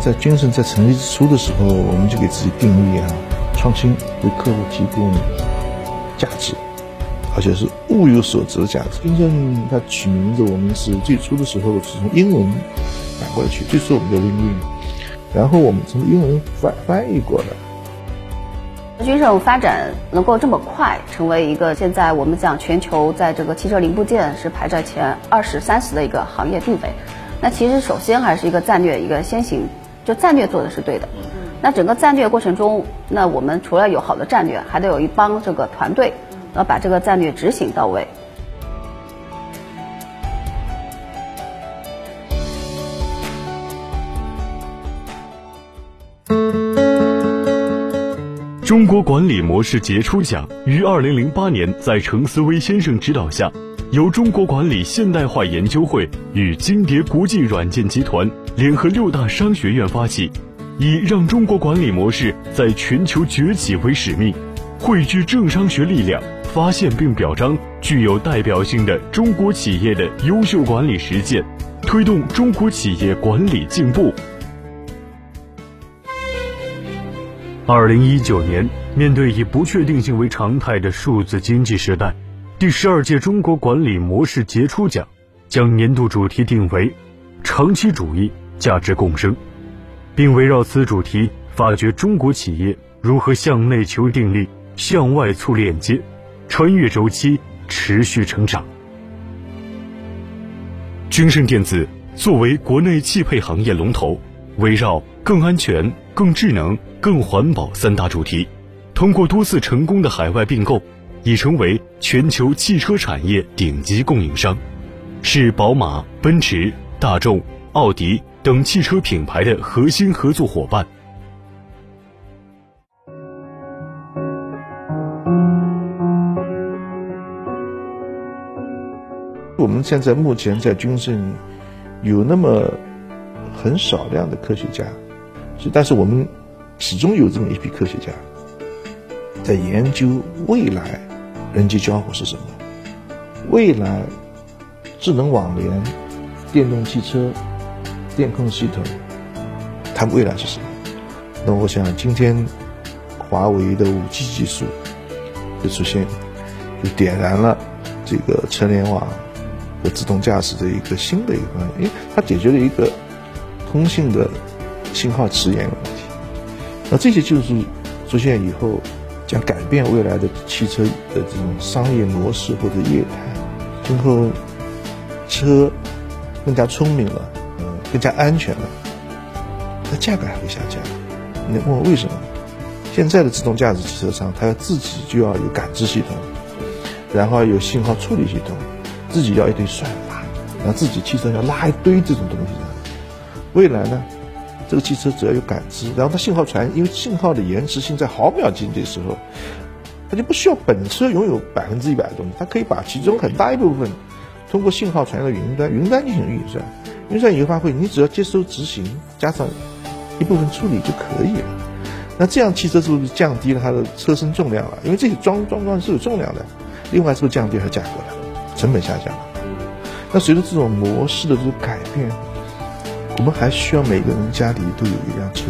在君盛在成立之初的时候，我们就给自己定义啊，创新为客户提供价值，而且是物有所值的价值。君盛它取名字，我们是最初的时候是从英文反过来取，最初我们叫 Win Win，然后我们从英文翻翻译过来。君盛发展能够这么快，成为一个现在我们讲全球在这个汽车零部件是排在前二十三十的一个行业地位，那其实首先还是一个战略一个先行。就战略做的是对的，那整个战略过程中，那我们除了有好的战略，还得有一帮这个团队，要把这个战略执行到位。中国管理模式杰出奖于二零零八年在程思威先生指导下，由中国管理现代化研究会与金蝶国际软件集团。联合六大商学院发起，以让中国管理模式在全球崛起为使命，汇聚政商学力量，发现并表彰具有代表性的中国企业的优秀管理实践，推动中国企业管理进步。二零一九年，面对以不确定性为常态的数字经济时代，第十二届中国管理模式杰出奖将年度主题定为“长期主义”。价值共生，并围绕此主题发掘中国企业如何向内求定力、向外促链接，穿越周期持续成长。君盛电子作为国内汽配行业龙头，围绕更安全、更智能、更环保三大主题，通过多次成功的海外并购，已成为全球汽车产业顶级供应商，是宝马、奔驰、大众、奥迪。等汽车品牌的核心合作伙伴。我们现在目前在军盛有那么很少量的科学家，但是我们始终有这么一批科学家在研究未来人机交互是什么，未来智能网联、电动汽车。电控系统，它未来是什么？那我想，今天华为的五 G 技术的出现，就点燃了这个车联网和自动驾驶的一个新的一个方向，因为它解决了一个通信的信号迟延的问题。那这些技术出现以后，将改变未来的汽车的这种商业模式或者业态。今后车更加聪明了。更加安全了，它价格还会下降。你问我为什么？现在的自动驾驶汽车商，它自己就要有感知系统，然后有信号处理系统，自己要一堆算法，然后自己汽车要拉一堆这种东西。未来呢，这个汽车只要有感知，然后它信号传，因为信号的延迟性在毫秒级的时候，它就不需要本车拥有百分之一百的东西，它可以把其中很大一部分通过信号传到云端，云端进行运算。运算以后发挥，你只要接收执行，加上一部分处理就可以了。那这样汽车是不是降低了它的车身重量了？因为这些装装装是有重量的。另外是不是降低了价格了？成本下降了。那随着这种模式的这个改变，我们还需要每个人家里都有一辆车。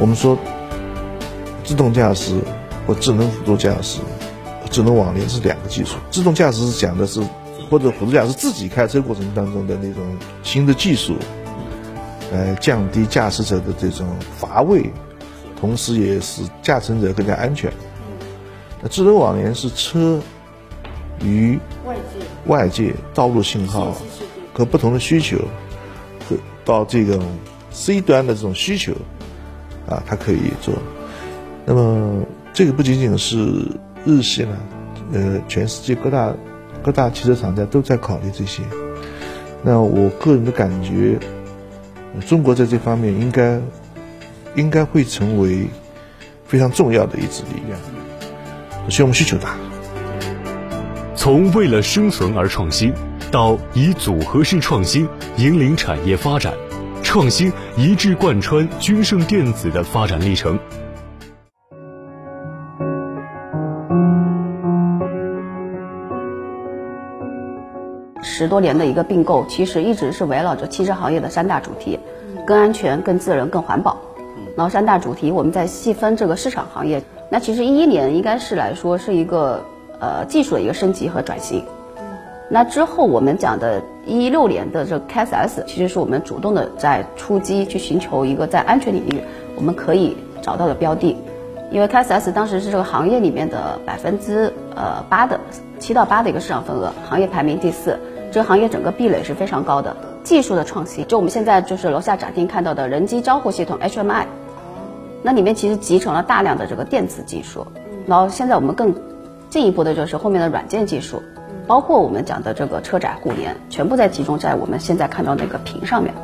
我们说自动驾驶或智能辅助驾驶、智能网联是两个技术。自动驾驶是讲的是。或者辅助驾驶自己开车过程当中的那种新的技术，来降低驾驶者的这种乏味，同时也使驾乘者更加安全。那智能网联是车与外界外界道路信号和不同的需求，和到这种 C 端的这种需求，啊，它可以做。那么这个不仅仅是日系了，呃，全世界各大。各大汽车厂家都在考虑这些，那我个人的感觉，中国在这方面应该应该会成为非常重要的一支力量。首先，我们需求大。从为了生存而创新，到以组合式创新引领产业发展，创新一致贯穿君盛电子的发展历程。十多年的一个并购，其实一直是围绕着汽车行业的三大主题：更安全、更自然、更环保。然后三大主题，我们再细分这个市场行业。那其实一一年应该是来说是一个呃技术的一个升级和转型。那之后我们讲的一六年的这个 KSS，其实是我们主动的在出击去寻求一个在安全领域我们可以找到的标的。因为 KSS 当时是这个行业里面的百分之呃八的七到八的一个市场份额，行业排名第四，这个行业整个壁垒是非常高的。技术的创新，就我们现在就是楼下展厅看到的人机交互系统 HMI，那里面其实集成了大量的这个电子技术。然后现在我们更进一步的就是后面的软件技术，包括我们讲的这个车载互联，全部在集中在我们现在看到那个屏上面。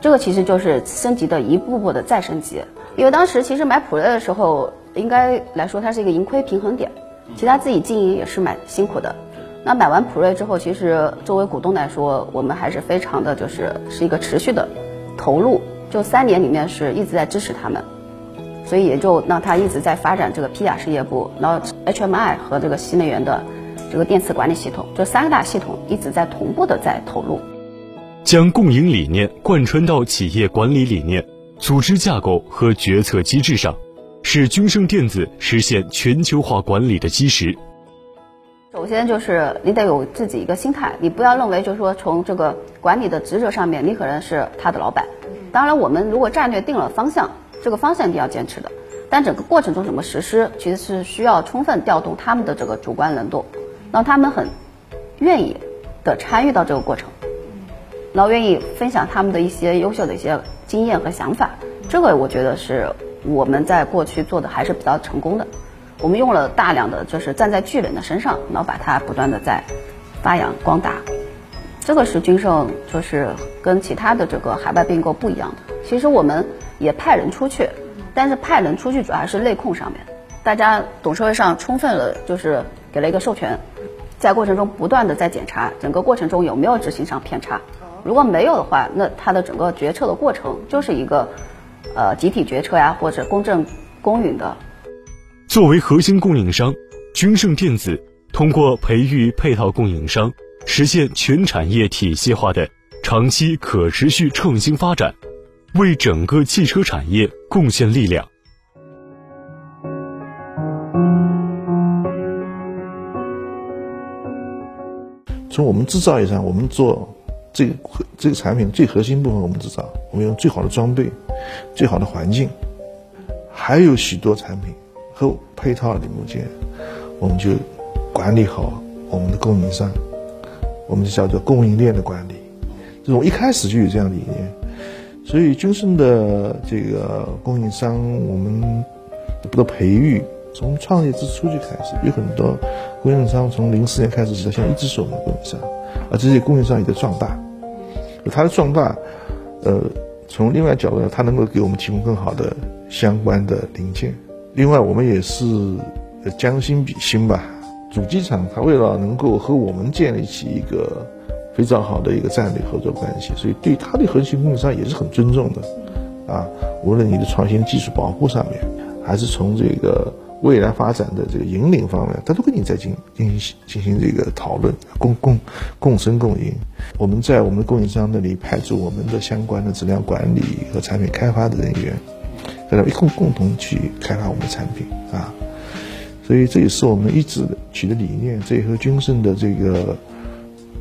这个其实就是升级的一步步的再升级。因为当时其实买普锐的时候，应该来说它是一个盈亏平衡点，其他自己经营也是蛮辛苦的。那买完普锐之后，其实作为股东来说，我们还是非常的就是是一个持续的投入，就三年里面是一直在支持他们，所以也就让他一直在发展这个皮雅事业部，然后 HMI 和这个新能源的这个电磁管理系统，这三个大系统一直在同步的在投入，将共赢理念贯穿到企业管理理念。组织架构和决策机制上，是君盛电子实现全球化管理的基石。首先就是你得有自己一个心态，你不要认为就是说从这个管理的职责上面，你可能是他的老板。当然，我们如果战略定了方向，这个方向一定要坚持的。但整个过程中怎么实施，其实是需要充分调动他们的这个主观能动，让他们很愿意的参与到这个过程，然后愿意分享他们的一些优秀的一些。经验和想法，这个我觉得是我们在过去做的还是比较成功的。我们用了大量的就是站在巨人的身上，然后把它不断的在发扬光大。这个是君盛就是跟其他的这个海外并购不一样的。其实我们也派人出去，但是派人出去主要还是内控上面，大家董事会上充分的就是给了一个授权，在过程中不断的在检查整个过程中有没有执行上偏差。如果没有的话，那它的整个决策的过程就是一个，呃，集体决策呀，或者公正公允的。作为核心供应商，君盛电子通过培育配套供应商，实现全产业体系化的长期可持续创新发展，为整个汽车产业贡献力量。从我们制造业上，我们做。这个这个产品最核心部分我们制造，我们用最好的装备、最好的环境，还有许多产品和配套零部件，我们就管理好我们的供应商，我们就叫做供应链的管理。这种一开始就有这样的理念，所以君盛的这个供应商，我们不得培育从创业之初就开始，有很多供应商从零四年开始到现在一直是我们的供应商，而这些供应商也在壮大。它的壮大，呃，从另外角度，它能够给我们提供更好的相关的零件。另外，我们也是将心比心吧。主机厂它为了能够和我们建立起一个非常好的一个战略合作关系，所以对它的核心供应商也是很尊重的。啊，无论你的创新技术保护上面，还是从这个。未来发展的这个引领方面，他都跟你在进进行进行这个讨论，共共共生共赢。我们在我们的供应商那里派出我们的相关的质量管理和产品开发的人员，在那一共共同去开发我们的产品啊。所以这也是我们一直取的理念，这也和君盛的这个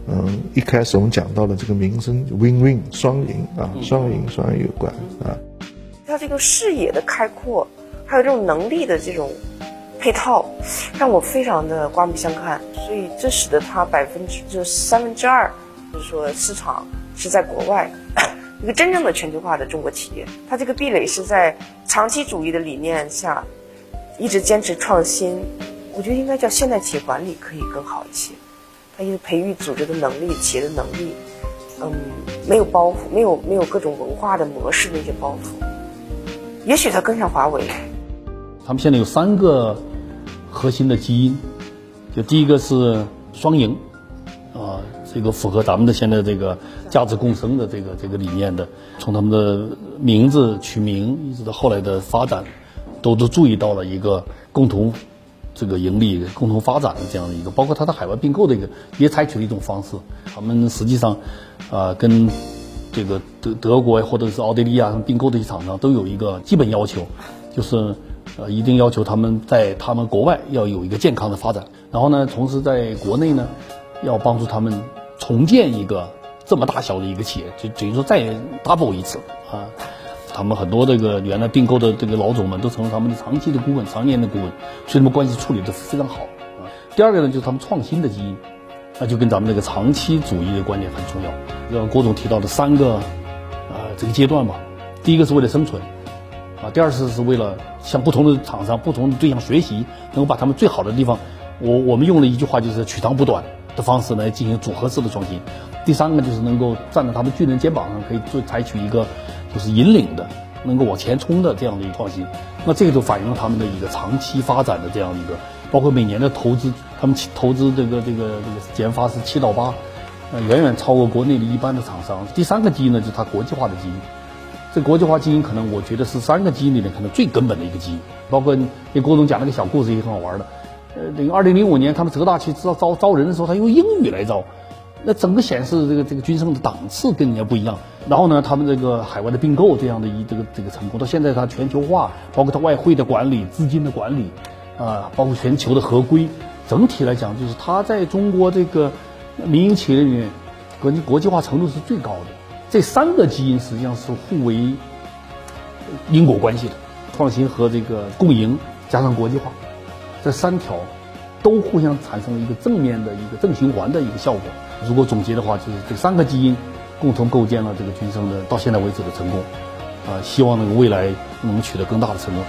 嗯一开始我们讲到的这个名声 win win 双赢啊，双赢双赢有关啊。它这个视野的开阔。还有这种能力的这种配套，让我非常的刮目相看。所以这使得它百分之就三分之二，就是说市场是在国外，一个真正的全球化的中国企业。它这个壁垒是在长期主义的理念下，一直坚持创新。我觉得应该叫现代企业管理可以更好一些。它因为培育组织的能力、企业的能力，嗯，没有包袱，没有没有各种文化的模式的一些包袱。也许它更像华为。他们现在有三个核心的基因，就第一个是双赢，啊，这个符合咱们的现在这个价值共生的这个这个理念的。从他们的名字取名一直到后来的发展，都都注意到了一个共同这个盈利、共同发展的这样的一个，包括它的海外并购的一个，也采取了一种方式。他们实际上，啊，跟这个德德国或者是奥地利啊并购的一些厂商都有一个基本要求，就是呃，一定要求他们在他们国外要有一个健康的发展。然后呢，同时在国内呢，要帮助他们重建一个这么大小的一个企业，就等于说再 double 一次啊。他们很多这个原来并购的这个老总们都成了他们的长期的顾问、常年的顾问，所以他们关系处理的非常好啊。第二个呢，就是他们创新的基因，那就跟咱们这个长期主义的观点很重要。郭总提到的三个呃这个阶段吧，第一个是为了生存啊，第二次是为了向不同的厂商、不同的对象学习，能够把他们最好的地方，我我们用了一句话就是取长补短的方式来进行组合式的创新。第三个就是能够站在他们巨人肩膀上，可以做采取一个。就是引领的，能够往前冲的这样的一个创新，那这个就反映了他们的一个长期发展的这样一个，包括每年的投资，他们投资这个这个这个研发是七到八，呃，远远超过国内的一般的厂商。第三个基因呢，就是它国际化的基因。这国际化基因可能我觉得是三个基因里面可能最根本的一个基因。包括给郭总讲那个小故事也很好玩的，呃，那个二零零五年他们浙大去招招招人的时候，他用英语来招。那整个显示这个这个军生的档次跟人家不一样。然后呢，他们这个海外的并购这样的一这个这个成功，到现在它全球化，包括它外汇的管理、资金的管理，啊，包括全球的合规，整体来讲，就是它在中国这个民营企业里面，国际国际化程度是最高的。这三个基因实际上是互为因果关系的，创新和这个共赢加上国际化，这三条都互相产生了一个正面的一个正循环的一个效果。如果总结的话，就是这三个基因共同构建了这个军生的到现在为止的成功，啊，希望那个未来能取得更大的成功。